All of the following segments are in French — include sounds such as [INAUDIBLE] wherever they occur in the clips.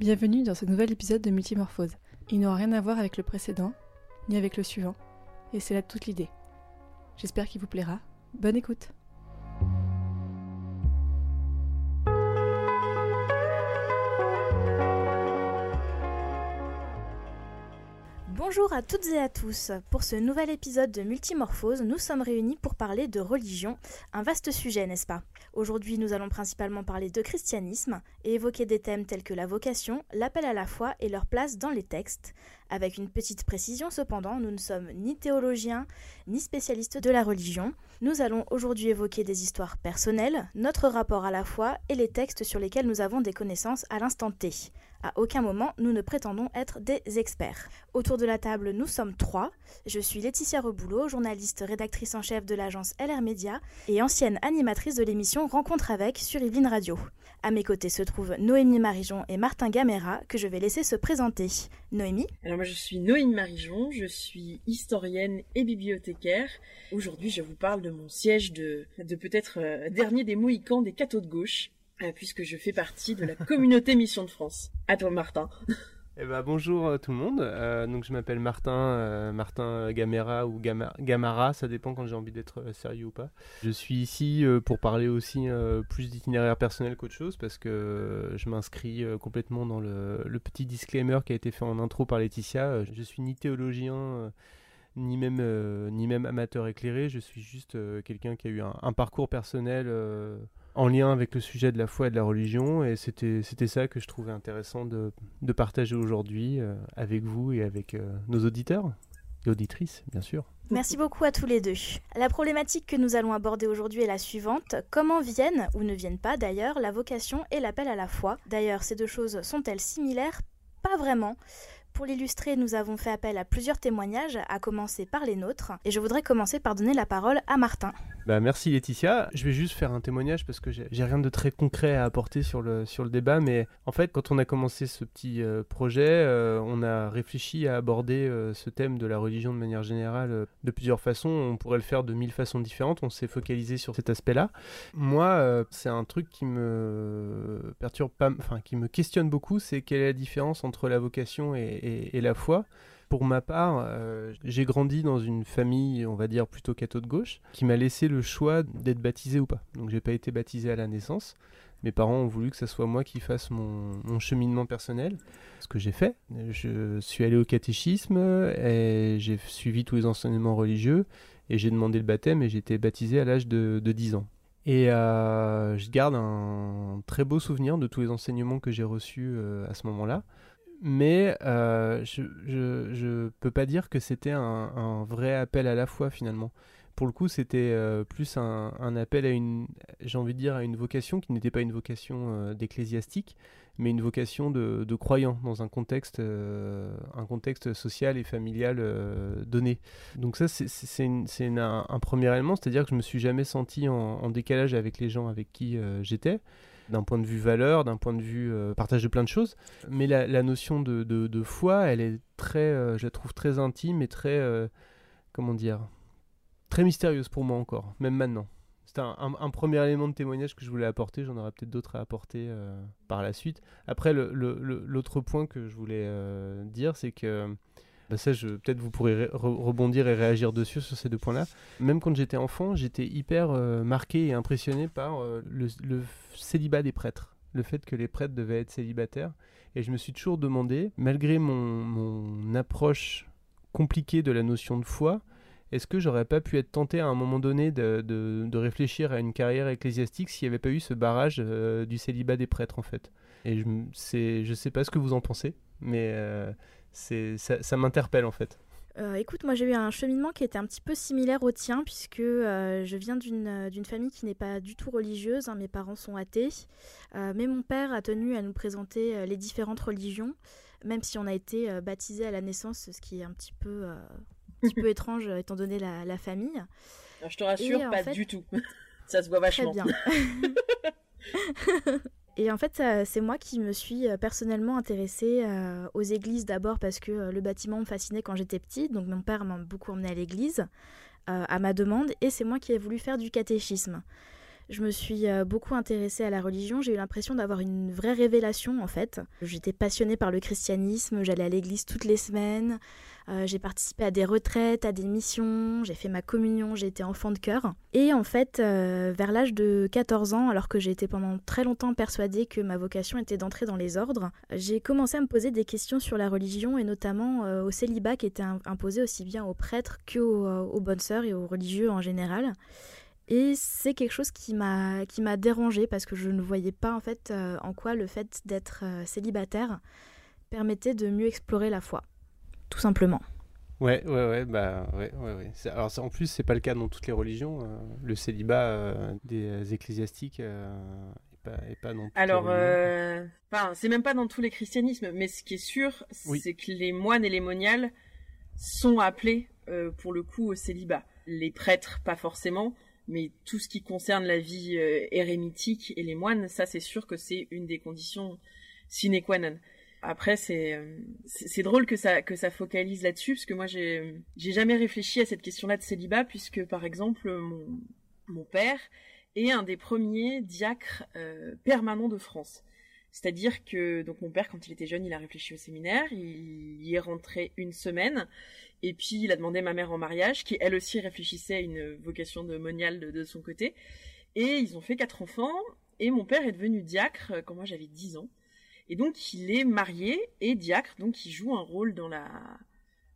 Bienvenue dans ce nouvel épisode de Multimorphose. Il n'aura rien à voir avec le précédent, ni avec le suivant, et c'est là toute l'idée. J'espère qu'il vous plaira. Bonne écoute Bonjour à toutes et à tous. Pour ce nouvel épisode de Multimorphose, nous sommes réunis pour parler de religion, un vaste sujet, n'est-ce pas? Aujourd'hui, nous allons principalement parler de christianisme et évoquer des thèmes tels que la vocation, l'appel à la foi et leur place dans les textes. Avec une petite précision cependant, nous ne sommes ni théologiens ni spécialistes de la religion. Nous allons aujourd'hui évoquer des histoires personnelles, notre rapport à la foi et les textes sur lesquels nous avons des connaissances à l'instant T. À aucun moment, nous ne prétendons être des experts. Autour de la table, nous sommes trois. Je suis Laetitia Reboulot, journaliste rédactrice en chef de l'agence LR Media et ancienne animatrice de l'émission Rencontre avec sur Yveline Radio. À mes côtés se trouvent Noémie Marijon et Martin Gamera, que je vais laisser se présenter. Noémie? Alors moi je suis Noémie Marijon, je suis historienne et bibliothécaire. Aujourd'hui je vous parle de mon siège de, peut-être euh, dernier des Mohicans des cathos de gauche, puisque je fais partie de la communauté Mission de France. À toi Martin. Eh ben, bonjour euh, tout le monde. Euh, je m'appelle Martin, euh, Martin Gamera ou Gama- Gamara, ça dépend quand j'ai envie d'être euh, sérieux ou pas. Je suis ici euh, pour parler aussi euh, plus d'itinéraire personnel qu'autre chose parce que euh, je m'inscris euh, complètement dans le, petit disclaimer qui a été fait en intro par Laetitia. Euh, Je suis ni théologien euh, ni même euh, amateur éclairé. Je suis juste euh, quelqu'un qui a eu un parcours personnel. En lien avec le sujet de la foi et de la religion, et c'était c'était ça que je trouvais intéressant de, de partager aujourd'hui euh, avec vous et avec euh, nos auditeurs et auditrices, bien sûr. Merci beaucoup à tous les deux. La problématique que nous allons aborder aujourd'hui est la suivante. Comment viennent, ou ne viennent pas d'ailleurs, la vocation et l'appel à la foi? D'ailleurs, ces deux choses sont-elles similaires? Pas vraiment. Pour l'illustrer, nous avons fait appel à plusieurs témoignages, à commencer par les nôtres, et je voudrais commencer par donner la parole à Martin. Bah, merci Laetitia. Je vais juste faire un témoignage parce que j'ai rien de très concret à apporter sur le, sur le débat, mais en fait, quand on a commencé ce petit euh, projet, euh, on a réfléchi à aborder euh, ce thème de la religion de manière générale de plusieurs façons. On pourrait le faire de mille façons différentes. On s'est focalisé sur cet aspect-là. Moi, c'est un truc qui me perturbe pas, enfin, qui me questionne beaucoup, c'est quelle est la différence entre la vocation et, et- et la foi. Pour ma part, euh, j'ai grandi dans une famille, on va dire plutôt catho de gauche, qui m'a laissé le choix d'être baptisé ou pas. Donc j'ai pas été baptisé à la naissance. Mes parents ont voulu que ce soit moi qui fasse mon, cheminement personnel, ce que j'ai fait. Je suis allé au catéchisme et j'ai suivi tous les enseignements religieux et j'ai demandé le baptême et j'ai été baptisé à l'âge de, de 10 ans. Et euh, je garde un très beau souvenir de tous les enseignements que j'ai reçus euh, à ce moment-là mais euh, je, je, je peux pas dire que c'était un, un vrai appel à la foi finalement. Pour le coup, c'était euh, plus un, un appel à une, j'ai envie de dire, à une vocation qui n'était pas une vocation euh, d'ecclésiastique, mais une vocation de, de croyant dans un contexte, euh, un contexte social et familial donné. Donc ça, c'est- un, un premier élément, c'est-à-dire que je me suis jamais senti en, décalage avec les gens avec qui j'étais d'un point de vue valeur, d'un point de vue euh, partage de plein de choses. Mais la, notion de, de, de foi, elle est très, euh, je la trouve très intime et très, euh, comment dire, très mystérieuse pour moi encore, même maintenant. C'était un, un- premier élément de témoignage que je voulais apporter, j'en aurais peut-être d'autres à apporter par la suite. Après, l'autre point que je voulais dire, c'est que bah ça, peut-être vous pourrez re- rebondir et réagir dessus sur ces deux points-là. Même quand j'étais enfant, j'étais hyper euh, marqué et impressionné par euh, le, célibat des prêtres. Le fait que les prêtres devaient être célibataires. Et je me suis toujours demandé, malgré mon, mon approche compliquée de la notion de foi, est-ce que j'aurais pas pu être tenté à un moment donné de, de- réfléchir à une carrière ecclésiastique s'il n'y avait pas eu ce barrage euh, du célibat des prêtres en fait? Et je, je sais pas ce que vous en pensez, mais c'est, ça, ça m'interpelle en fait. Euh, écoute, moi j'ai eu un cheminement qui était un petit peu similaire au tien, puisque euh, je viens d'une euh, d'une famille qui n'est pas du tout religieuse, hein, mes parents sont athées, Euh, mais mon père a tenu à nous présenter euh, les différentes religions, même si on a été euh, baptisé à la naissance, ce qui est un petit peu, euh, un petit peu [LAUGHS] étrange étant donné la, la famille. Alors, je te rassure, Et, en pas fait- du tout. [LAUGHS] Ça se voit Très vachement. bien. [LAUGHS] Et en fait, c'est moi qui me suis euh, personnellement intéressée euh, aux églises d'abord parce que euh, le bâtiment me fascinait quand j'étais petite. Donc mon père m'a beaucoup emmené à l'église à ma demande et c'est moi qui ai voulu faire du catéchisme. Je me suis beaucoup intéressée à la religion. J'ai eu l'impression d'avoir une vraie révélation en fait. J'étais passionnée par le christianisme. J'allais à l'église toutes les semaines. Euh, j'ai participé à des retraites, à des missions. J'ai fait ma communion. J'ai été enfant de cœur. Et en fait, euh, vers l'âge de 14 ans, alors que j'ai été pendant très longtemps persuadée que ma vocation était d'entrer dans les ordres, j'ai commencé à me poser des questions sur la religion et notamment au célibat qui était imposé aussi bien aux prêtres qu'aux aux bonnes sœurs et aux religieux en général. Et c'est quelque chose qui m'a qui m'a dérangé parce que je ne voyais pas en fait euh, en quoi le fait d'être euh, célibataire permettait de mieux explorer la foi, tout simplement. Ouais, ouais, ouais, bah, ouais, ouais, ouais. Alors, en plus, c'est pas le cas dans toutes les religions. Euh, le célibat des ecclésiastiques est pas, est pas non plus. Alors, enfin, c'est même pas dans tous les christianismes, mais ce qui est sûr, c'est que les moines et les moniales sont appelés, pour le coup, au célibat. Les prêtres, pas forcément mais tout ce qui concerne la vie euh, érémitique et les moines, ça c'est sûr que c'est une des conditions sine qua non. Après c'est euh, c'est drôle que ça que ça focalise là-dessus parce que moi j'ai j'ai jamais réfléchi à cette question-là de célibat puisque par exemple mon mon père est un des premiers diacres euh, permanents de France. C'est-à-dire que donc mon père, quand il était jeune, il a réfléchi au séminaire, il y est rentré une semaine, et puis il a demandé ma mère en mariage, qui elle aussi réfléchissait à une vocation de moniale de, son côté, et ils ont fait quatre enfants, et mon père est devenu diacre quand moi j'avais 10 ans, et donc il est marié et diacre, donc il joue un rôle dans la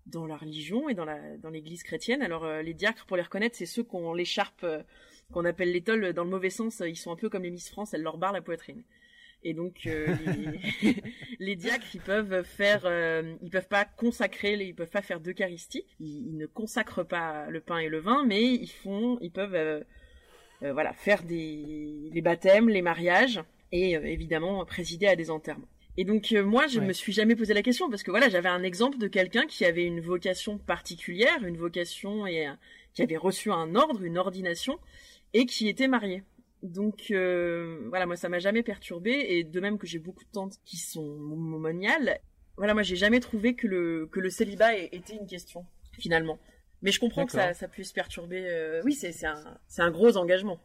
dans la religion et dans la dans l'Église chrétienne. Alors euh, les diacres, pour les reconnaître, c'est ceux qui ont l'écharpe euh, qu'on appelle l'étole dans le mauvais sens. Ils sont un peu comme les Miss France, elles leur barrent la poitrine. Et donc euh, les, [LAUGHS] diacres, ils peuvent faire, ils peuvent pas consacrer, ils peuvent pas faire d'eucharistie. Ils, ils, ne consacrent pas le pain et le vin, mais ils font, ils peuvent, voilà, faire des les baptêmes, les mariages et évidemment présider à des enterrements. Et donc moi, je me suis jamais posé la question parce que voilà, j'avais un exemple de quelqu'un qui avait une vocation particulière, une vocation et qui avait reçu un ordre, une ordination et qui était marié. Donc euh, voilà, moi ça m'a jamais perturbé et de même que j'ai beaucoup de tantes qui sont moniales. Voilà, moi j'ai jamais trouvé que le que le célibat était une question finalement. Mais je comprends que ça, ça puisse perturber. Euh, oui, c'est c'est un c'est un gros engagement.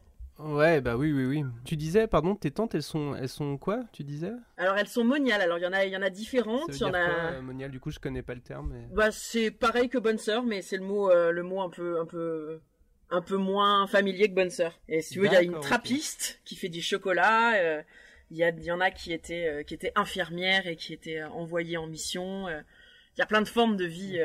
Ouais, bah oui, oui, oui. Tu disais, pardon, tes tantes, elles sont, elles sont quoi Tu disais? Alors elles sont moniales. Alors il y en a, il y en a différentes. Ça veut y en a. Quoi, euh, moniale, du coup, je connais pas le terme. Mais... Bah c'est pareil que bonne sœur, mais c'est le mot, le mot un peu, un peu un peu moins familier que Bonne Sœur. Et si tu veux, il y a une trappiste qui fait du chocolat. Euh, il y, a, y en a qui étaient euh, qui étaient infirmières et qui étaient euh, envoyées en mission. Il y a plein de formes de vie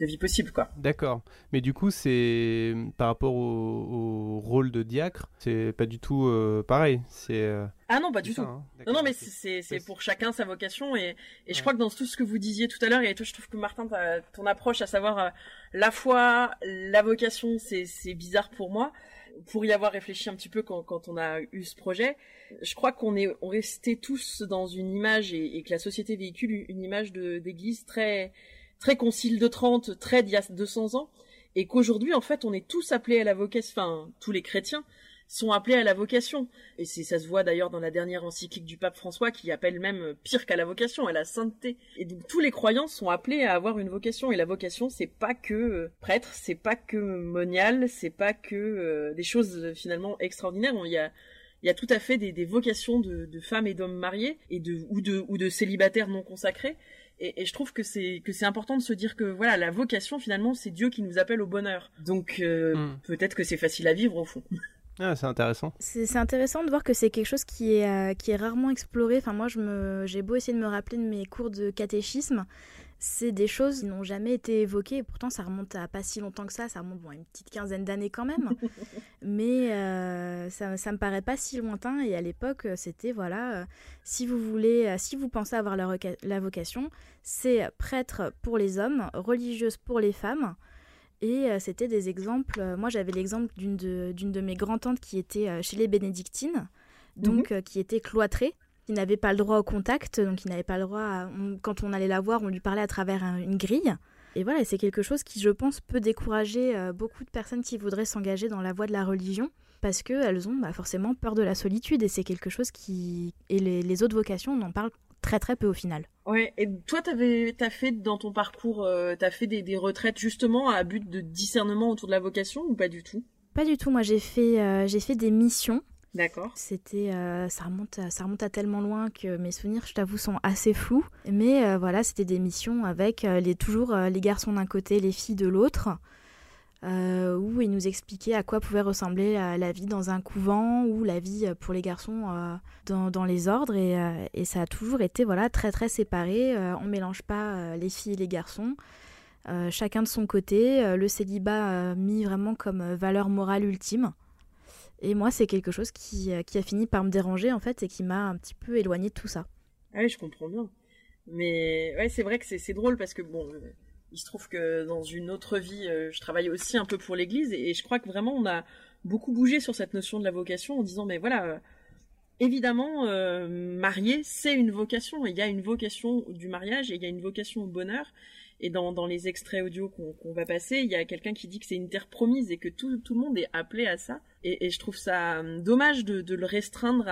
de vie possible quoi. D'accord. Mais du coup, c'est par rapport au, rôle de diacre, c'est pas du tout pareil. C'est ah non, pas du tout. Hein. Non, non, mais c'est pour chacun sa vocation et, et je crois que dans tout ce que vous disiez tout à l'heure et toi, je trouve que Martin, ton approche à savoir la foi, la vocation, c'est bizarre pour moi. Pour y avoir réfléchi un petit peu quand, quand on a eu ce projet, je crois qu'on est on restait tous dans une image et, que la société véhicule une image d'église très très concile de 30, très d'il y a 200 ans, et qu'aujourd'hui en fait on est tous appelés à la vocation, enfin tous les chrétiens sont appelés à la vocation. Et c'est ça se voit d'ailleurs dans la dernière encyclique du pape François qui appelle même pire qu'à la vocation, à la sainteté. Et donc tous les croyants sont appelés à avoir une vocation. Et la vocation, c'est pas que euh, prêtre, c'est pas que monial, c'est pas que euh, des choses euh, finalement extraordinaires. Il y a il y a tout à fait des, des vocations de, de, femmes et d'hommes mariés et de ou de ou de célibataires non consacrés. Et, et, je trouve que c'est que c'est important de se dire que voilà la vocation finalement c'est Dieu qui nous appelle au bonheur. Donc mm. peut-être que c'est facile à vivre au fond. [LAUGHS] Ah, c'est intéressant. C'est intéressant de voir que c'est quelque chose qui est, euh, qui est rarement exploré. Enfin, moi, j'ai beau essayer de me rappeler de mes cours de catéchisme, c'est des choses qui n'ont jamais été évoquées. Et pourtant, ça remonte à pas si longtemps que ça. Ça remonte à une petite quinzaine d'années quand même. [LAUGHS] Mais euh, ça, ça me paraît pas si lointain. Et à l'époque, c'était voilà, euh, si vous voulez, si vous pensez avoir la, la vocation, c'est prêtre pour les hommes, religieuse pour les femmes. Et euh, c'était des exemples. Euh, moi, j'avais l'exemple d'une de, de, mes grands-tantes qui était euh, chez les bénédictines, donc mhm. qui était cloîtrée, qui n'avait pas le droit au contact, donc qui n'avait pas le droit. quand on allait la voir, on lui parlait à travers une grille. Et voilà, c'est quelque chose qui, je pense, peut décourager beaucoup de personnes qui voudraient s'engager dans la voie de la religion, parce qu'elles ont bah, forcément peur de la solitude, et c'est quelque chose qui. Et les, les autres vocations, on en parle très très peu au final. Ouais, et toi, t'avais, t'as fait dans ton parcours, euh, t'as fait des, des, retraites justement à but de discernement autour de la vocation ou pas du tout? Pas du tout. Moi, j'ai fait, euh, j'ai fait des missions. D'accord. C'était, ça remonte, à, ça remonte à tellement loin que mes souvenirs, je t'avoue, sont assez flous. Mais voilà, c'était des missions avec les toujours les garçons d'un côté, les filles de l'autre. Euh, où il nous expliquait à quoi pouvait ressembler la, vie dans un couvent ou la vie euh, pour les garçons euh, dans, les ordres. Et, ça a toujours été voilà, très très séparé. on ne mélange pas les filles et les garçons. chacun de son côté, le célibat mis vraiment comme valeur morale ultime. Et moi, c'est quelque chose qui, qui, a fini par me déranger en fait et qui m'a un petit peu éloigné de tout ça. Ah oui, je comprends bien. Mais ouais, c'est vrai que c'est drôle parce que bon, il se trouve que dans une autre vie, euh, je travaille aussi un peu pour l'Église et, je crois que vraiment on a beaucoup bougé sur cette notion de la vocation en disant mais voilà, euh, évidemment, euh, marier c'est une vocation. Il y a une vocation du mariage et il y a une vocation au bonheur. Et dans, dans les extraits audio qu'on va passer, il y a quelqu'un qui dit que c'est une terre promise et que tout, tout le monde est appelé à ça. Et, je trouve ça dommage de, le restreindre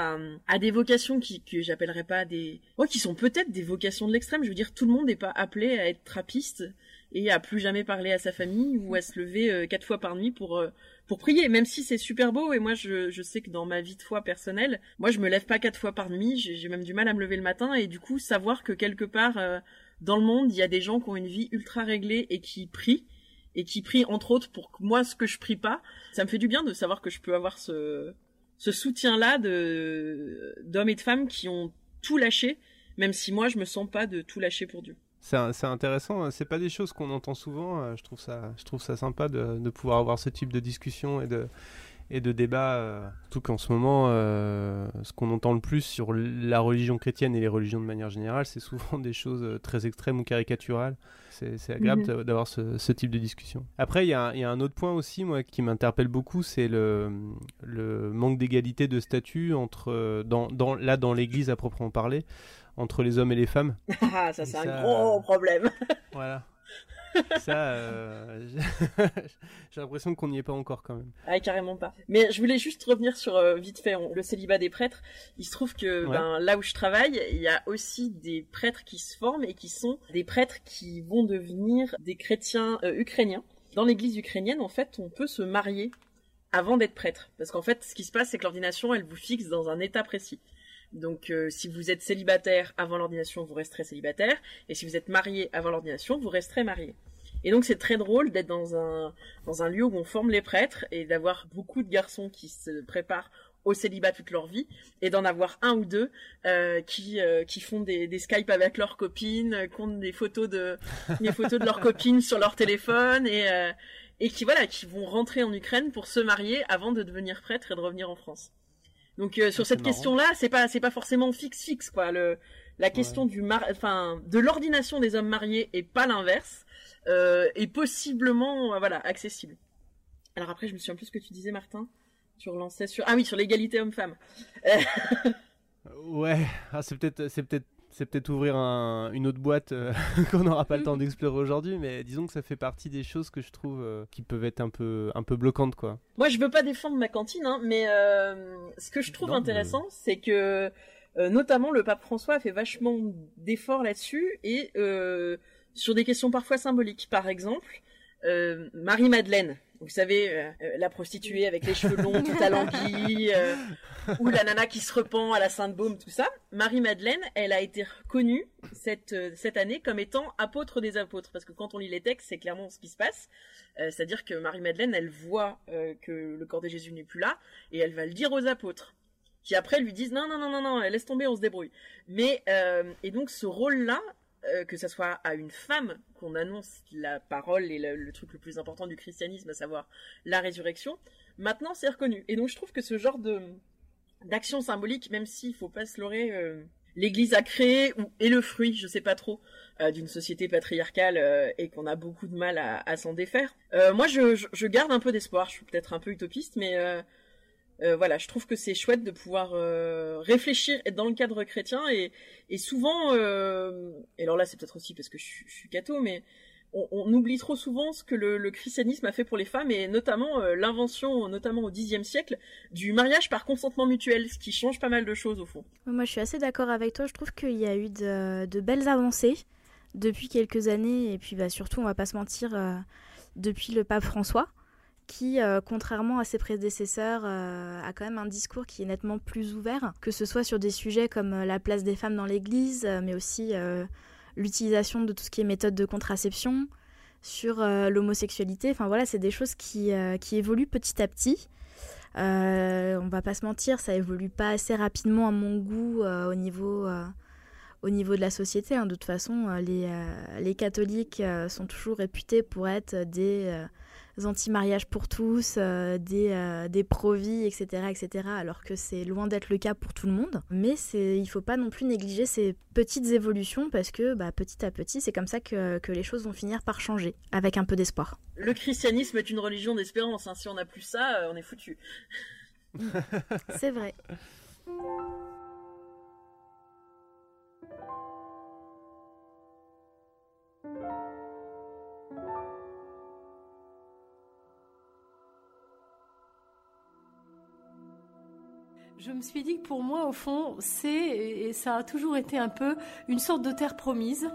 à, des vocations qui que j'appellerais pas des, oh, qui sont peut-être des vocations de l'extrême. Je veux dire, tout le monde n'est pas appelé à être trappiste et à plus jamais parler à sa famille ou à se lever euh, quatre fois par nuit pour euh, pour prier, même si c'est super beau. Et moi, je, je sais que dans ma vie de foi personnelle, moi, je me lève pas quatre fois par nuit. J'ai même du mal à me lever le matin. Et du coup, savoir que quelque part euh, dans le monde, il y a des gens qui ont une vie ultra réglée et qui prient et qui prient entre autres pour moi ce que je prie pas. Ça me fait du bien de savoir que je peux avoir ce ce soutien-là de d'hommes et de femmes qui ont tout lâché, même si moi je me sens pas de tout lâcher pour Dieu. C'est intéressant, hein. c'est pas des choses qu'on entend souvent. Euh, je trouve ça, je trouve ça sympa de, de, pouvoir avoir ce type de discussion et de, et de débat. Euh, surtout qu'en ce moment, euh, ce qu'on entend le plus sur la religion chrétienne et les religions de manière générale, c'est souvent des choses très extrêmes ou caricaturales. C'est agréable mhm. d'avoir ce, ce, type de discussion. Après, il y, y, a un autre point aussi, moi, qui m'interpelle beaucoup, c'est le, le manque d'égalité de statut entre, dans, dans, là, dans l'Église à proprement parler entre les hommes et les femmes. [LAUGHS] Ah, ça c'est un gros problème. [LAUGHS] voilà. ça, euh, [LAUGHS] j'ai l'impression qu'on n'y est pas encore quand même. Ah, carrément pas. Mais je voulais juste revenir sur euh, vite fait le célibat des prêtres. Il se trouve que ben, là où je travaille, il y a aussi des prêtres qui se forment et qui sont des prêtres qui vont devenir des chrétiens euh, ukrainiens. Dans l'église ukrainienne, en fait, on peut se marier avant d'être prêtre. Parce qu'en fait, ce qui se passe, c'est que l'ordination, elle vous fixe dans un état précis. Donc euh, si vous êtes célibataire avant l'ordination, vous resterez célibataire, et si vous êtes marié avant l'ordination, vous resterez marié. Et donc c'est très drôle d'être dans un dans un lieu où on forme les prêtres et d'avoir beaucoup de garçons qui se préparent au célibat toute leur vie et d'en avoir un ou deux euh, qui euh, qui font des, des Skype avec leurs copines, qui ont des photos de des photos de leurs [LAUGHS] copines sur leur téléphone et et qui voilà qui vont rentrer en Ukraine pour se marier avant de devenir prêtre et de revenir en France. Donc euh, sur cette question-là, c'est pas c'est pas forcément fixe fixe quoi. Le la question du mar enfin de l'ordination des hommes mariés et pas l'inverse euh, est possiblement euh, voilà accessible. Alors après, je me souviens plus ce que tu disais, Martin. Tu relançais sur ah oui sur l'égalité homme-femme. ouais, ah, c'est peut-être c'est peut-être c'est peut-être ouvrir une autre boîte euh, [LAUGHS] qu'on n'aura pas le temps [LAUGHS] d'explorer aujourd'hui, mais disons que ça fait partie des choses que je trouve euh, qui peuvent être un peu, un peu bloquantes, quoi. Moi, je veux pas défendre ma cantine, hein, mais euh, ce que je trouve intéressant, c'est que notamment le pape François a fait vachement d'efforts là-dessus et sur des questions parfois symboliques. Par exemple, Marie-Madeleine, vous savez, la prostituée avec les cheveux longs, tout alanguie, ou la nana qui se repent à la Sainte-Baume, tout ça. Marie-Madeleine, elle a été reconnue cette, euh, cette année comme étant apôtre des apôtres. Parce que quand on lit les textes, c'est clairement ce qui se passe. Euh, c'est-à-dire que Marie-Madeleine, elle voit euh, que le corps de Jésus n'est plus là, et elle va le dire aux apôtres. Qui après lui disent non, non, non, non, non, laisse tomber, on se débrouille. Mais, et donc ce rôle-là, que ce soit à une femme qu'on annonce la parole et le, truc le plus important du christianisme, à savoir la résurrection, maintenant c'est reconnu. Et donc je trouve que ce genre de, d'action symbolique, même s'il faut pas se leurrer. Euh, L'Église a créé ou est le fruit, je sais pas trop, euh, d'une société patriarcale euh, et qu'on a beaucoup de mal à, à s'en défaire. moi, je, je, garde un peu d'espoir. Je suis peut-être un peu utopiste, mais voilà, je trouve que c'est chouette de pouvoir réfléchir dans le cadre chrétien et, et souvent, et alors là, c'est peut-être aussi parce que je, suis catho, mais on, oublie trop souvent ce que le, christianisme a fait pour les femmes et notamment euh, l'invention, notamment au Xe siècle, du mariage par consentement mutuel, ce qui change pas mal de choses au fond. Moi, je suis assez d'accord avec toi. Je trouve qu'il y a eu de, belles avancées depuis quelques années et puis bah, surtout, on va pas se mentir, euh, depuis le pape François qui, contrairement à ses prédécesseurs, a quand même un discours qui est nettement plus ouvert, que ce soit sur des sujets comme la place des femmes dans l'Église, mais aussi l'utilisation de tout ce qui est méthode de contraception, sur l'homosexualité. Enfin voilà, c'est des choses qui, qui évoluent petit à petit. Euh, on va pas se mentir, ça évolue pas assez rapidement à mon goût euh, au niveau euh, au niveau de la société. Hein. De toute façon, les, les catholiques sont toujours réputés pour être des anti-mariages pour tous, euh, des, euh, des pro-vie, etc., etc., alors que c'est loin d'être le cas pour tout le monde. Mais il ne faut pas non plus négliger ces petites évolutions parce que bah, petit à petit, c'est comme ça que, que, les choses vont finir par changer, avec un peu d'espoir. Le christianisme est une religion d'espérance. Hein. Si on n'a plus ça, euh, on est foutu. [LAUGHS] c'est vrai. Je me suis dit que pour moi, au fond, c'est, et ça a toujours été un peu, une sorte de terre promise.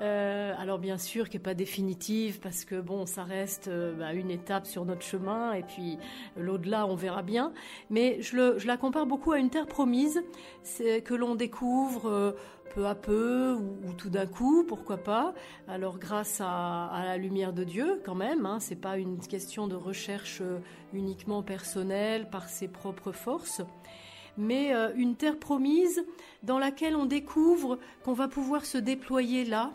Euh, alors bien sûr qui n'est pas définitive parce que bon ça reste euh, bah, une étape sur notre chemin et puis l'au-delà on verra bien mais je, la compare beaucoup à une terre promise que l'on découvre euh, peu à peu ou, tout d'un coup, pourquoi pas. Alors grâce à, la lumière de Dieu quand même, hein, c'est pas une question de recherche euh, uniquement personnelle par ses propres forces, mais une terre promise dans laquelle on découvre qu'on va pouvoir se déployer là,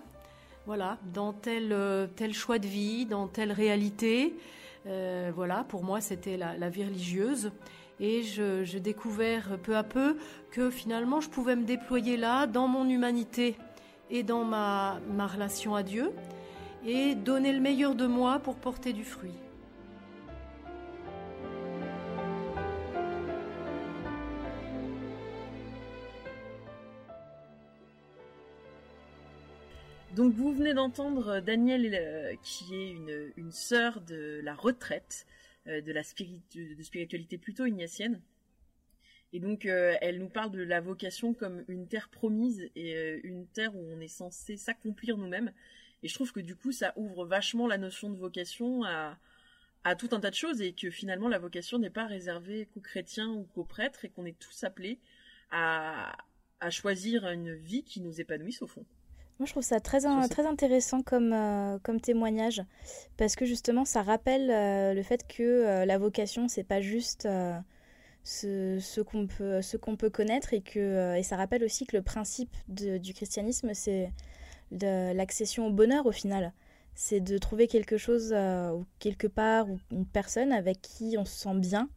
voilà, dans tel, euh, tel choix de vie, dans telle réalité. voilà, pour moi c'était la, vie religieuse et je, découvert peu à peu que finalement je pouvais me déployer là dans mon humanité et dans ma relation à Dieu et donner le meilleur de moi pour porter du fruit. Donc vous venez d'entendre Danielle euh, qui est une, sœur de la retraite euh, de la spiritualité plutôt ignatienne. Et donc, euh, elle nous parle de la vocation comme une terre promise et euh, une terre où on est censé s'accomplir nous-mêmes. Et je trouve que du coup, ça ouvre vachement la notion de vocation à, à tout un tas de choses et que finalement, la vocation n'est pas réservée qu'aux chrétiens ou qu'aux prêtres et qu'on est tous appelés à, à choisir une vie qui nous épanouisse au fond. Moi, je trouve ça très, très intéressant comme, euh, comme témoignage parce que justement, ça rappelle euh, le fait que euh, la vocation, c'est pas juste ce, ce qu'on peut, ce qu'on peut connaître et, que, et ça rappelle aussi que le principe du christianisme, c'est l'accession au bonheur au final. C'est de trouver quelque chose ou quelque part ou une personne avec qui on se sent bien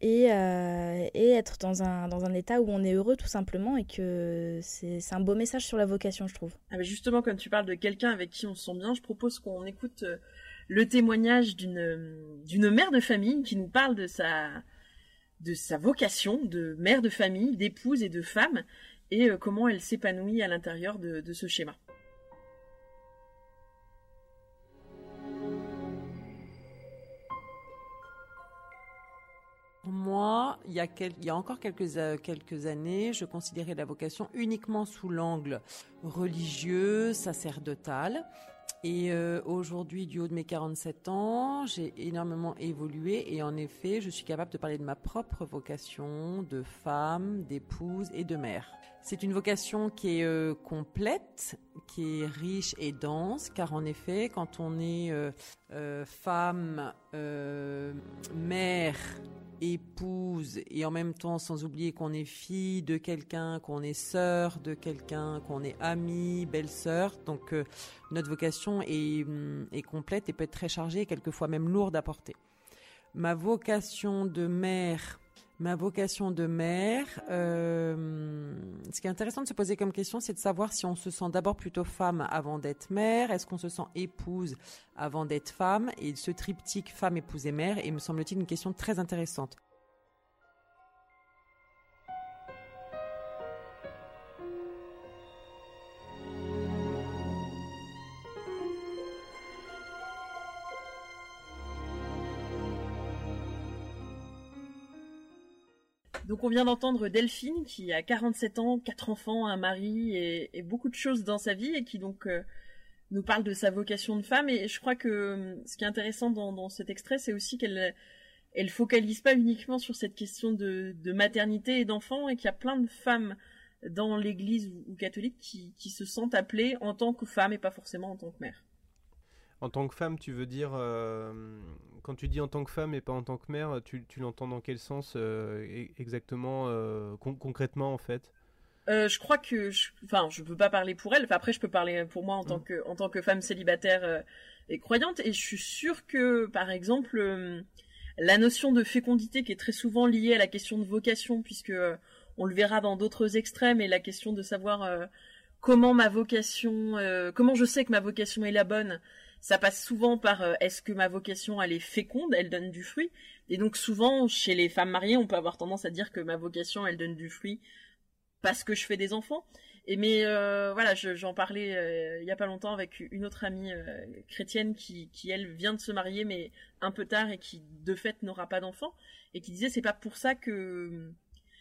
et, euh, et, être dans un, dans un état où on est heureux tout simplement et que c'est un beau message sur la vocation, je trouve. Ah justement, quand tu parles de quelqu'un avec qui on se sent bien, je propose qu'on écoute euh, le témoignage d'une mère de famille qui nous parle de sa vocation de mère de famille, d'épouse et de femme et euh, comment elle s'épanouit à l'intérieur de ce schéma. Moi, il y, a encore quelques, euh, quelques années, je considérais la vocation uniquement sous l'angle religieux, sacerdotal. Et euh, aujourd'hui, du haut de mes 47 ans, j'ai énormément évolué et en effet, je suis capable de parler de ma propre vocation de femme, d'épouse et de mère. C'est une vocation qui est euh, complète, qui est riche et dense, car en effet, quand on est femme, mère, épouse et en même temps sans oublier qu'on est fille de quelqu'un, qu'on est sœur de quelqu'un, qu'on est amie, belle-sœur. Donc euh, notre vocation est, hum, est, complète et peut être très chargée et quelquefois même lourde à porter. Ma vocation de mère, ma vocation de mère, euh, ce qui est intéressant de se poser comme question, c'est de savoir si on se sent d'abord plutôt femme avant d'être mère, est-ce qu'on se sent épouse avant d'être femme, et ce triptyque femme, épouse et mère est, me semble-t-il, une question très intéressante. Donc on vient d'entendre Delphine qui a 47 ans, quatre enfants, un mari et, beaucoup de choses dans sa vie et qui donc euh, nous parle de sa vocation de femme et je crois que ce qui est intéressant dans, cet extrait, c'est aussi qu'elle elle focalise pas uniquement sur cette question de, maternité et d'enfants et qu'il y a plein de femmes dans l'Église ou, catholique qui, qui, se sentent appelées en tant que femme et pas forcément en tant que mère. En tant que femme, tu veux dire, euh, quand tu dis en tant que femme et pas en tant que mère, tu, l'entends dans quel sens euh, e-, exactement, euh, concrètement en fait? Je crois que, enfin, je, ne peux pas parler pour elle. après, je peux parler pour moi en tant mm. que, en tant que femme célibataire et croyante. Et je suis sûre que, par exemple, la notion de fécondité qui est très souvent liée à la question de vocation, puisque on le verra dans d'autres extrêmes, et la question de savoir comment ma vocation, comment je sais que ma vocation est la bonne, ça passe souvent par euh, est-ce que ma vocation elle est féconde, elle donne du fruit? Et donc souvent chez les femmes mariées, on peut avoir tendance à dire que ma vocation elle donne du fruit parce que je fais des enfants. Et mais euh, voilà, j'en parlais euh, il y a pas longtemps avec une autre amie chrétienne qui, elle vient de se marier mais un peu tard et qui de fait n'aura pas d'enfants et qui disait c'est pas pour ça que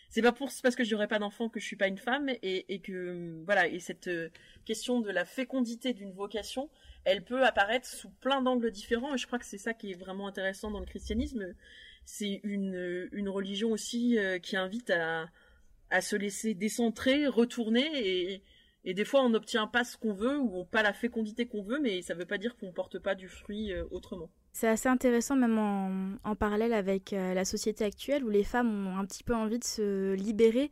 c'est pas pour parce que j'aurai pas d'enfants que je suis pas une femme et que voilà et cette question de la fécondité d'une vocation elle peut apparaître sous plein d'angles différents et je crois que c'est ça qui est vraiment intéressant dans le christianisme. C'est une, une religion aussi euh, qui invite à, à se laisser décentrer, retourner et, des fois on n'obtient pas ce qu'on veut ou pas la fécondité qu'on veut, mais ça ne veut pas dire qu'on porte pas du fruit euh, autrement. C'est assez intéressant même en, en parallèle avec euh, la société actuelle où les femmes ont un petit peu envie de se libérer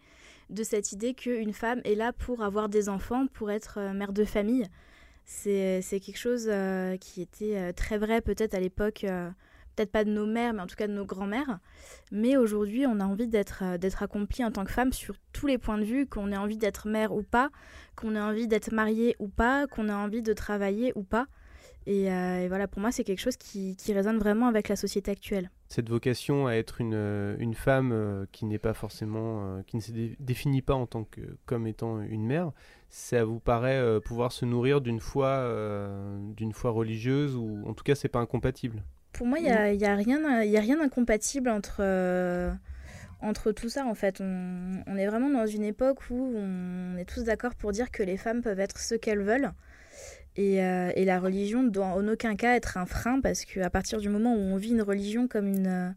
de cette idée qu'une femme est là pour avoir des enfants, pour être mère de famille. C'est quelque chose euh, qui était euh, très vrai peut-être à l'époque, euh, peut-être pas de nos mères, mais en tout cas de nos grands-mères. Mais aujourd'hui, on a envie d'être d'être accompli en tant que femme sur tous les points de vue, qu'on ait envie d'être mère ou pas, qu'on ait envie d'être mariée ou pas, qu'on ait envie de travailler ou pas. Et, voilà, pour moi, c'est quelque chose qui, qui, résonne vraiment avec la société actuelle. Cette vocation à être une, une femme qui n'est pas forcément, qui ne se définit pas en tant que comme étant une mère, ça vous paraît euh, pouvoir se nourrir d'une foi, euh, d'une foi religieuse ou en tout cas c'est pas incompatible? Pour moi, il n'y a, a, rien, y a rien d'incompatible entre, euh, entre tout ça en fait. On, est vraiment dans une époque où on est tous d'accord pour dire que les femmes peuvent être ce qu'elles veulent. Et, et, la religion ne doit en aucun cas être un frein parce qu'à partir du moment où on vit une religion comme une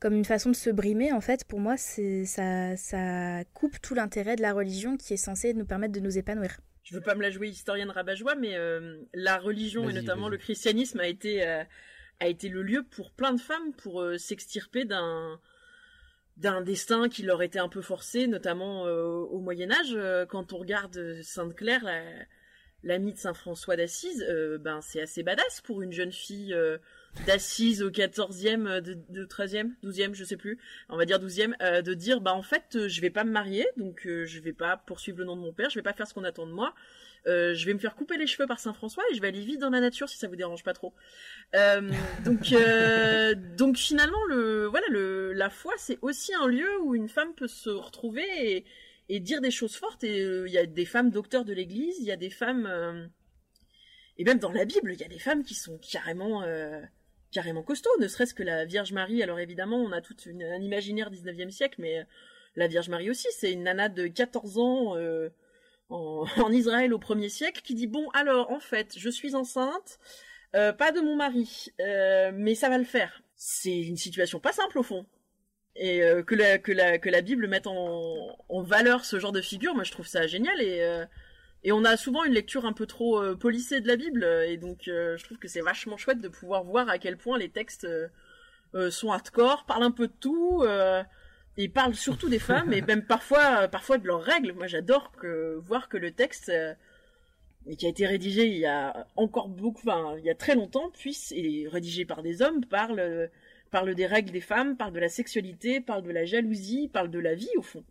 comme une façon de se brimer, en fait, pour moi, c'est ça, ça coupe tout l'intérêt de la religion qui est censée nous permettre de nous épanouir. Je veux pas me la jouer historienne rabat-joie, mais euh, la religion et notamment le christianisme a été euh, a été le lieu pour plein de femmes pour euh, s'extirper d'un d'un destin qui leur était un peu forcé, notamment au Moyen Âge. quand on regarde Sainte Claire, l'amie de Saint François d'Assise, ben c'est assez badass pour une jeune fille d'assises au 14e, euh, de, de 13e, 12e, je sais plus, on va dire 12e, euh, de dire bah en fait euh, je vais pas me marier, donc je vais pas poursuivre le nom de mon père, je vais pas faire ce qu'on attend de moi. je vais me faire couper les cheveux par Saint François et je vais aller vivre dans la nature si ça vous dérange pas trop. [LAUGHS] donc, donc finalement, le, voilà, le, la foi, c'est aussi un lieu où une femme peut se retrouver et, et dire des choses fortes. Et il y a des femmes docteurs de l'Église, il y a des femmes, et même dans la Bible, il y a des femmes qui sont carrément carrément costaud, ne serait-ce que la Vierge Marie. Alors évidemment, on a tout un imaginaire 19e siècle, mais euh, la Vierge Marie aussi, c'est une nana de 14 ans euh, en, [LAUGHS] Israël au 1er siècle qui dit bon alors en fait, je suis enceinte, euh, pas de mon mari, mais ça va le faire. C'est une situation pas simple au fond. Et que, la, que, la, que la Bible mette en, en valeur ce genre de figure, moi je trouve ça génial et et on a souvent une lecture un peu trop euh, polissée de la Bible, et donc euh, je trouve que c'est vachement chouette de pouvoir voir à quel point les textes euh, sont hardcore, parlent un peu de tout, et parlent surtout des femmes, et même parfois, parfois de leurs règles. Moi j'adore voir que le texte, qui a été rédigé il y a encore beaucoup, enfin il y a très longtemps, puisse, et rédigé par des hommes, parle, parle des règles des femmes, parle de la sexualité, parle de la jalousie, parle de la vie au fond.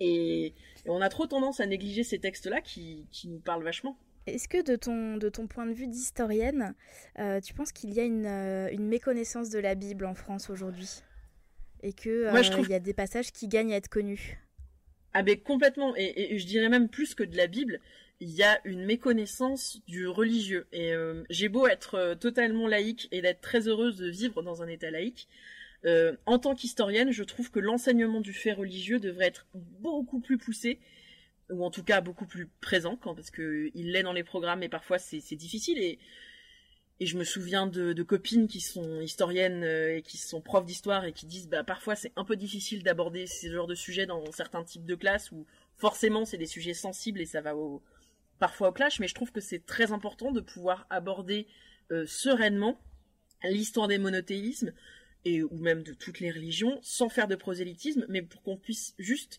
Et, on a trop tendance à négliger ces textes-là qui, nous parlent vachement. Est-ce que de ton, de ton point de vue d'historienne, euh, tu penses qu'il y a une, euh, une, méconnaissance de la Bible en France aujourd'hui? Et qu'il euh, y a des passages qui gagnent à être connus? Ah ben complètement, et, je dirais même plus que de la Bible, il y a une méconnaissance du religieux. Et j'ai beau être totalement laïque et d'être très heureuse de vivre dans un état laïque, euh, en tant qu'historienne, je trouve que l'enseignement du fait religieux devrait être beaucoup plus poussé ou en tout cas beaucoup plus présent quand parce que il l'est dans les programmes et parfois c'est difficile et et je me souviens de, de copines qui sont historiennes euh, et qui sont profs d'histoire et qui disent bah parfois c'est un peu difficile d'aborder ce genre de sujets dans certains types de classes où forcément c'est des sujets sensibles et ça va au, parfois au clash mais je trouve que c'est très important de pouvoir aborder euh, sereinement l'histoire des monothéismes et ou même de toutes les religions sans faire de prosélytisme mais pour qu'on puisse juste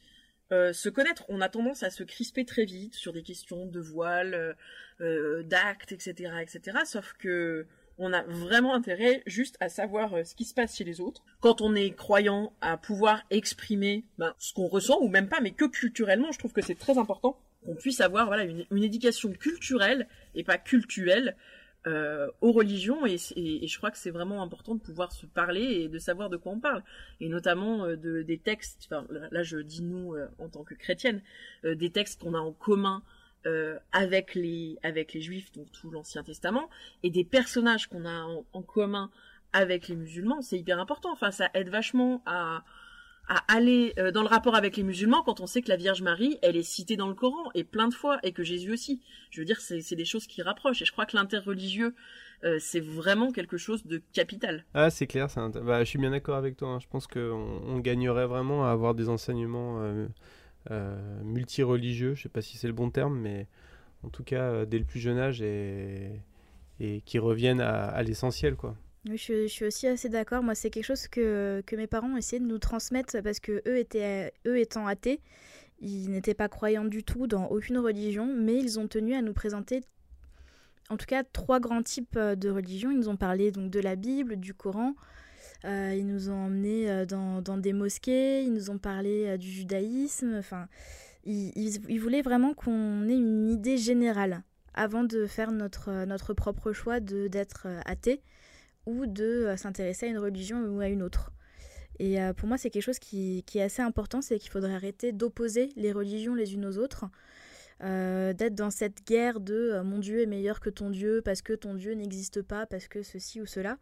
euh, se connaître. On a tendance à se crisper très vite sur des questions de voile, euh, d'actes, etc., etc. Sauf que on a vraiment intérêt juste à savoir ce qui se passe chez les autres. Quand on est croyant, à pouvoir exprimer ben, ce qu'on ressent ou même pas, mais que culturellement, je trouve que c'est très important qu'on puisse avoir voilà une, une, éducation culturelle et pas cultuelle euh, aux religions. Et, et, je crois que c'est vraiment important de pouvoir se parler et de savoir de quoi on parle. Et notamment euh, de, des textes enfin là je dis nous euh, en tant que chrétienne euh, des textes qu'on a en commun euh, avec les avec les juifs donc tout l'ancien testament et des personnages qu'on a en, en, commun avec les musulmans c'est hyper important. Enfin ça aide vachement à à aller euh, dans le rapport avec les musulmans quand on sait que la Vierge Marie, elle est citée dans le Coran et plein de fois et que Jésus aussi. Je veux dire, c'est des choses qui rapprochent et je crois que l'interreligieux, euh, c'est vraiment quelque chose de capital. Ah, c'est clair, un... bah, je suis bien d'accord avec toi. Hein. Je pense qu'on on gagnerait vraiment à avoir des enseignements euh, multireligieux. Je sais pas si c'est le bon terme, mais en tout cas, dès le plus jeune âge et, et qui reviennent à, à l'essentiel, quoi. Je, je, suis aussi assez d'accord. Moi, c'est quelque chose que, que mes parents ont essayé de nous transmettre parce que eux, étaient, eux étant athées, ils n'étaient pas croyants du tout dans aucune religion, mais ils ont tenu à nous présenter en tout cas trois grands types de religions. Ils nous ont parlé donc de la Bible, du Coran. Euh, ils nous ont emmenés euh, dans, dans, des mosquées. Ils nous ont parlé euh, du judaïsme. Enfin, ils, ils, ils voulaient vraiment qu'on ait une idée générale avant de faire notre, notre propre choix d'être athée ou de euh, s'intéresser à une religion ou à une autre. Et euh, pour moi, c'est quelque chose qui, est assez important, c'est qu'il faudrait arrêter d'opposer les religions les unes aux autres, euh, d'être dans cette guerre de mon Dieu est meilleur que ton Dieu parce que ton Dieu n'existe pas, parce que ceci ou cela,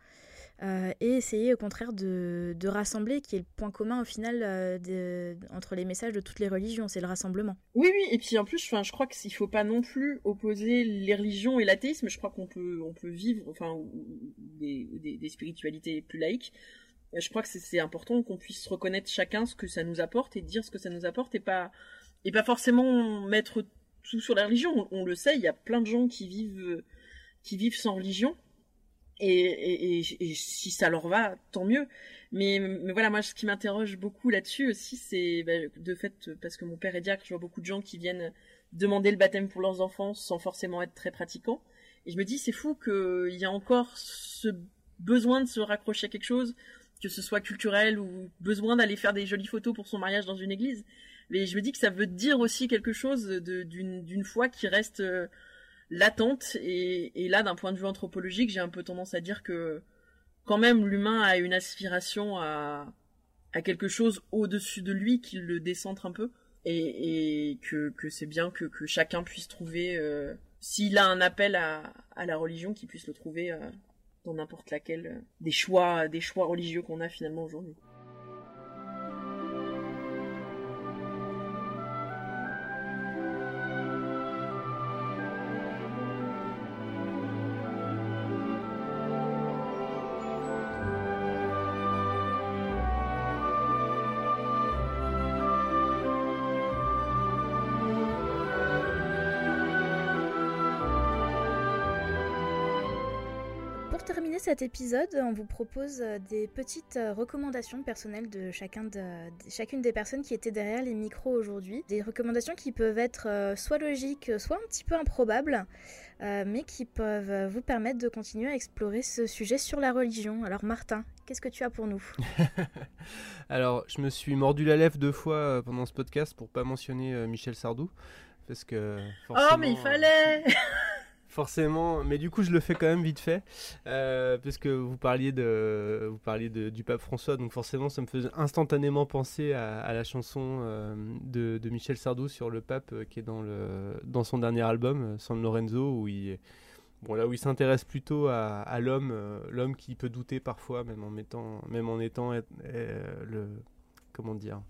euh, et essayer au contraire de, de, rassembler, qui est le point commun au final euh, entre les messages de toutes les religions, c'est le rassemblement. Oui, oui, et puis en plus, je crois qu'il ne faut pas non plus opposer les religions et l'athéisme, je crois qu'on peut, on peut vivre, enfin, des, des, spiritualités plus laïques. Je crois que c'est important qu'on puisse reconnaître chacun ce que ça nous apporte et dire ce que ça nous apporte et pas, et pas forcément mettre tout sur la religion. On, on le sait, il y a plein de gens qui vivent, qui vivent sans religion et, et, et, si ça leur va, tant mieux. Mais, mais voilà, moi, ce qui m'interroge beaucoup là-dessus aussi, c'est bah, de fait, parce que mon père est diacre, je vois beaucoup de gens qui viennent demander le baptême pour leurs enfants sans forcément être très pratiquants. Et je me dis, c'est fou qu'il y a encore ce besoin de se raccrocher à quelque chose, que ce soit culturel ou besoin d'aller faire des jolies photos pour son mariage dans une église. Mais je me dis que ça veut dire aussi quelque chose d'une foi qui reste... Latente et, et là d'un point de vue anthropologique j'ai un peu tendance à dire que quand même l'humain a une aspiration à, à quelque chose au-dessus de lui qui le décentre un peu et, et que, que c'est bien que, que chacun puisse trouver euh, s'il a un appel à, à la religion qu'il puisse le trouver euh, dans n'importe laquelle euh, des choix des choix religieux qu'on a finalement aujourd'hui. Terminer cet épisode, on vous propose des petites recommandations personnelles de, chacun de, de, chacune des personnes qui étaient derrière les micros aujourd'hui. Des recommandations qui peuvent être soit logiques, soit un petit peu improbables, euh, mais qui peuvent vous permettre de continuer à explorer ce sujet sur la religion. Alors Martin, qu'est-ce que tu as pour nous? [LAUGHS] Alors, je me suis mordu la lèvre deux fois pendant ce podcast pour pas mentionner euh, Michel Sardou, parce que... Oh, mais il fallait [LAUGHS] forcément, mais du coup je le fais quand même vite fait, euh, parce que vous parliez, du pape François, donc forcément ça me faisait instantanément penser à, la chanson euh, de, Michel Sardou sur le pape euh, qui est dans, le, son dernier album, San Lorenzo, où il, bon, s'intéresse plutôt à, l'homme, l'homme qui peut douter parfois, même en, mettant, même en étant le, comment dire,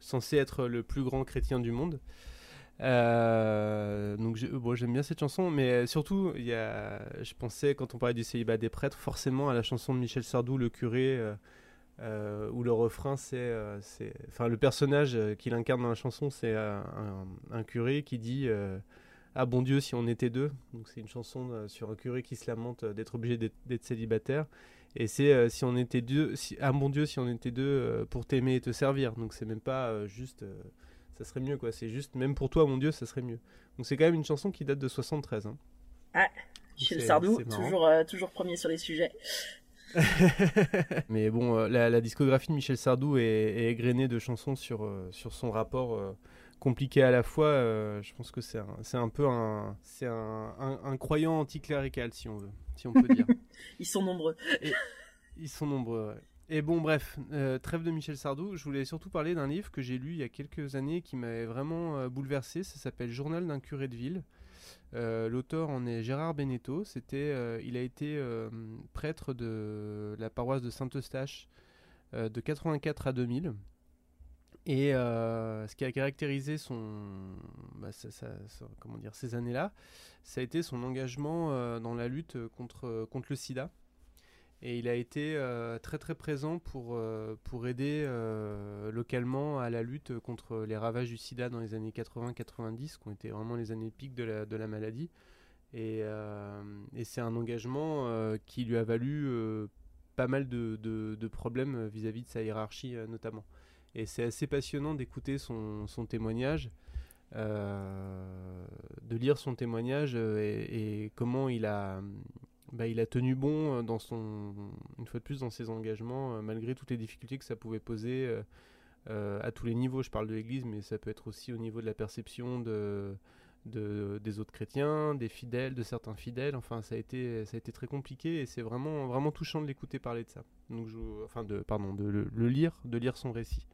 censé être le plus grand chrétien du monde. Donc bon, j'aime bien cette chanson, mais surtout, y a, je pensais quand on parlait du célibat des prêtres, forcément à la chanson de Michel Sardou, Le curé, où le refrain c'est, enfin le personnage qu'il incarne dans la chanson, c'est un, curé qui dit ah bon Dieu si on était deux. Donc c'est une chanson euh, sur un curé qui se lamente euh, d'être obligé d'être célibataire. Et c'est euh, si on était deux, ah bon Dieu si on était deux pour t'aimer et te servir. Donc c'est même pas juste, ça serait mieux quoi. C'est juste même pour toi mon Dieu ça serait mieux. Donc c'est quand même une chanson qui date de 73. Hein. Ah, Michel Sardou, toujours, toujours premier sur les sujets. [LAUGHS] Mais bon, la, discographie de Michel Sardou est, est égrenée de chansons sur, sur son rapport compliqué à la fois. Euh, je pense que c'est un, un peu un, c'est un, un, croyant anticlérical, si on veut, si on peut dire. [LAUGHS] ils sont nombreux. ils sont nombreux. Et bon, bref, euh, trêve de Michel Sardou. Je voulais surtout parler d'un livre que j'ai lu il y a quelques années qui m'avait vraiment euh, bouleversé. Ça s'appelle Journal d'un curé de ville. L'auteur en est Gérard Beneteau. C'était, il a été prêtre de la paroisse de Saint-Eustache de 84 à 2000. Et euh, ce qui a caractérisé son, bah, comment dire, ces années-là, ça a été son engagement euh, dans la lutte contre le sida. Et il a été euh, très très présent pour, pour aider localement à la lutte contre les ravages du sida dans les années 80-90, qui ont été vraiment les années piques de la, de la maladie. Et, c'est un engagement qui lui a valu pas mal de, de, problèmes vis-à-vis -vis de sa hiérarchie notamment. Et c'est assez passionnant d'écouter son, son, témoignage, euh, de lire son témoignage euh, et, comment il a, bah, il a tenu bon dans son, une fois de plus dans ses engagements, euh, malgré toutes les difficultés que ça pouvait poser à tous les niveaux. Je parle de l'Église, mais ça peut être aussi au niveau de la perception de, de, des autres chrétiens, des fidèles, de certains fidèles. Enfin, ça a été, ça a été très compliqué et c'est vraiment, vraiment touchant de l'écouter parler de ça. Donc, enfin, de, pardon, de le, lire, de lire son récit.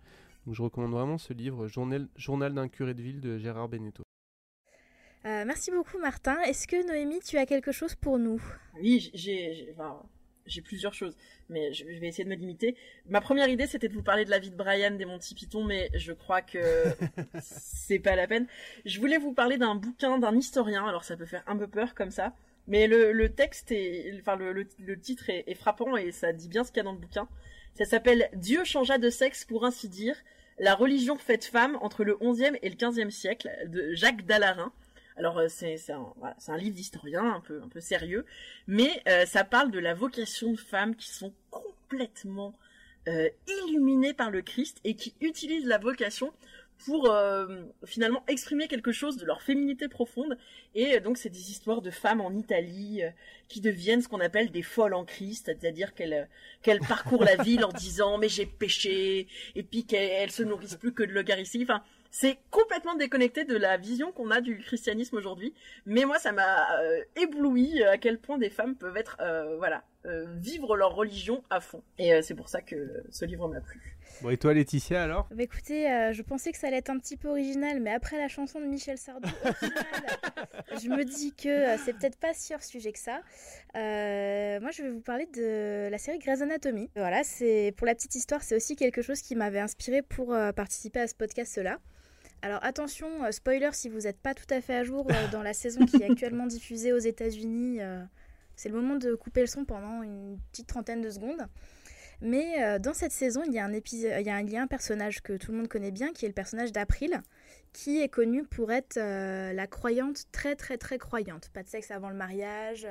Donc, je recommande vraiment ce livre, Journal, Journal d'un curé de ville de Gérard Beneteau. Euh, merci beaucoup, Martin. Est-ce que Noémie, tu as quelque chose pour nous? Oui, j'ai, enfin, j'ai plusieurs choses, mais je vais essayer de me limiter. Ma première idée, c'était de vous parler de la vie de Brian des Monty Python, mais je crois que [LAUGHS] c'est pas la peine. Je voulais vous parler d'un bouquin d'un historien, alors ça peut faire un peu peur comme ça, mais le, texte est, enfin le, le, titre est, est, frappant et ça dit bien ce qu'il y a dans le bouquin. Ça s'appelle Dieu changea de sexe pour ainsi dire, la religion faite femme entre le 11e et le 15e siècle de Jacques Dallarin. Alors euh, c'est un, un, livre d'historien un peu, un peu sérieux, mais euh, ça parle de la vocation de femmes qui sont complètement euh, illuminées par le Christ et qui utilisent la vocation pour finalement exprimer quelque chose de leur féminité profonde. Et donc c'est des histoires de femmes en Italie qui deviennent ce qu'on appelle des folles en Christ, c'est-à-dire qu'elles qu'elles parcourent la ville en disant mais j'ai péché et puis qu'elles se nourrissent plus que de l'eucharistie. Enfin, c'est complètement déconnecté de la vision qu'on a du christianisme aujourd'hui. Mais moi, ça m'a euh, ébloui euh, à quel point des femmes peuvent être, euh, voilà, vivre leur religion à fond. Et c'est pour ça que ce livre m'a plu. Bon, et toi, Laetitia, alors? Bah, Écoutez, je pensais que ça allait être un petit peu original, mais après la chanson de Michel Sardou, [LAUGHS] je me dis que c'est peut-être pas si hors sujet que ça. moi, je vais vous parler de la série Grey's Anatomy. Voilà, c'est pour la petite histoire, c'est aussi quelque chose qui m'avait inspiré pour participer à ce podcast-là. Alors attention, euh, spoiler si vous n'êtes pas tout à fait à jour euh, dans la [LAUGHS] saison qui est actuellement diffusée aux États-Unis, euh, c'est le moment de couper le son pendant une petite trentaine de secondes. Mais dans cette saison, il y, a un épisode, il, y a un, un personnage que tout le monde connaît bien, qui est le personnage d'April, qui est connu pour être la croyante très très très croyante. Pas de sexe avant le mariage,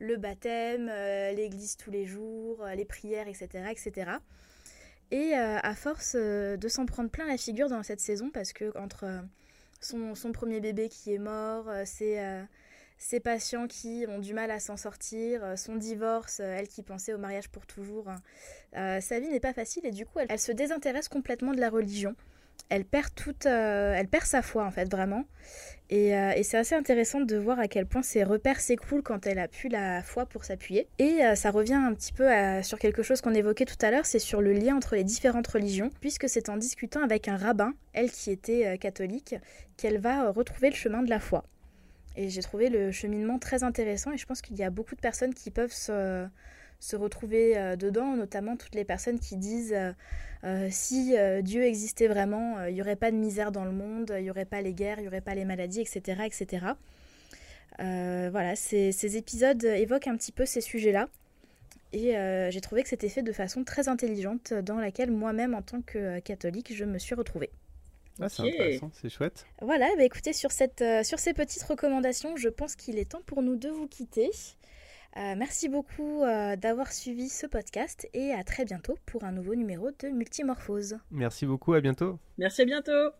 le baptême, l'église tous les jours, les prières, etc. etc. Et euh, à force euh, de s'en prendre plein la figure dans cette saison, parce que entre euh, son, premier bébé qui est mort, ses, patients qui ont du mal à s'en sortir, son divorce, elle qui pensait au mariage pour toujours, sa vie n'est pas facile et du coup elle se désintéresse complètement de la religion elle perd toute, euh, elle perd sa foi en fait vraiment. Euh, et, c'est assez intéressant de voir à quel point ses repères s'écroulent quand elle a pu la foi pour s'appuyer. Et euh, ça revient un petit peu sur quelque chose qu'on évoquait tout à l'heure, c'est sur le lien entre les différentes religions, puisque c'est en discutant avec un rabbin, elle qui était catholique, qu'elle va retrouver le chemin de la foi. Et j'ai trouvé le cheminement très intéressant et je pense qu'il y a beaucoup de personnes qui peuvent se retrouver dedans, notamment toutes les personnes qui disent si Dieu existait vraiment, il n'y aurait pas de misère dans le monde, il n'y aurait pas les guerres, il n'y aurait pas les maladies, etc. etc. voilà, ces, épisodes évoquent un petit peu ces sujets-là. Et j'ai trouvé que c'était fait de façon très intelligente, dans laquelle moi-même, en tant que catholique, je me suis retrouvée. Ah, c'est intéressant, c'est chouette. Voilà, bah écoutez, sur, cette, euh, sur ces petites recommandations, je pense qu'il est temps pour nous de vous quitter. Euh, merci beaucoup euh, d'avoir suivi ce podcast et à très bientôt pour un nouveau numéro de Multimorphose. Merci beaucoup, à bientôt. Merci à bientôt.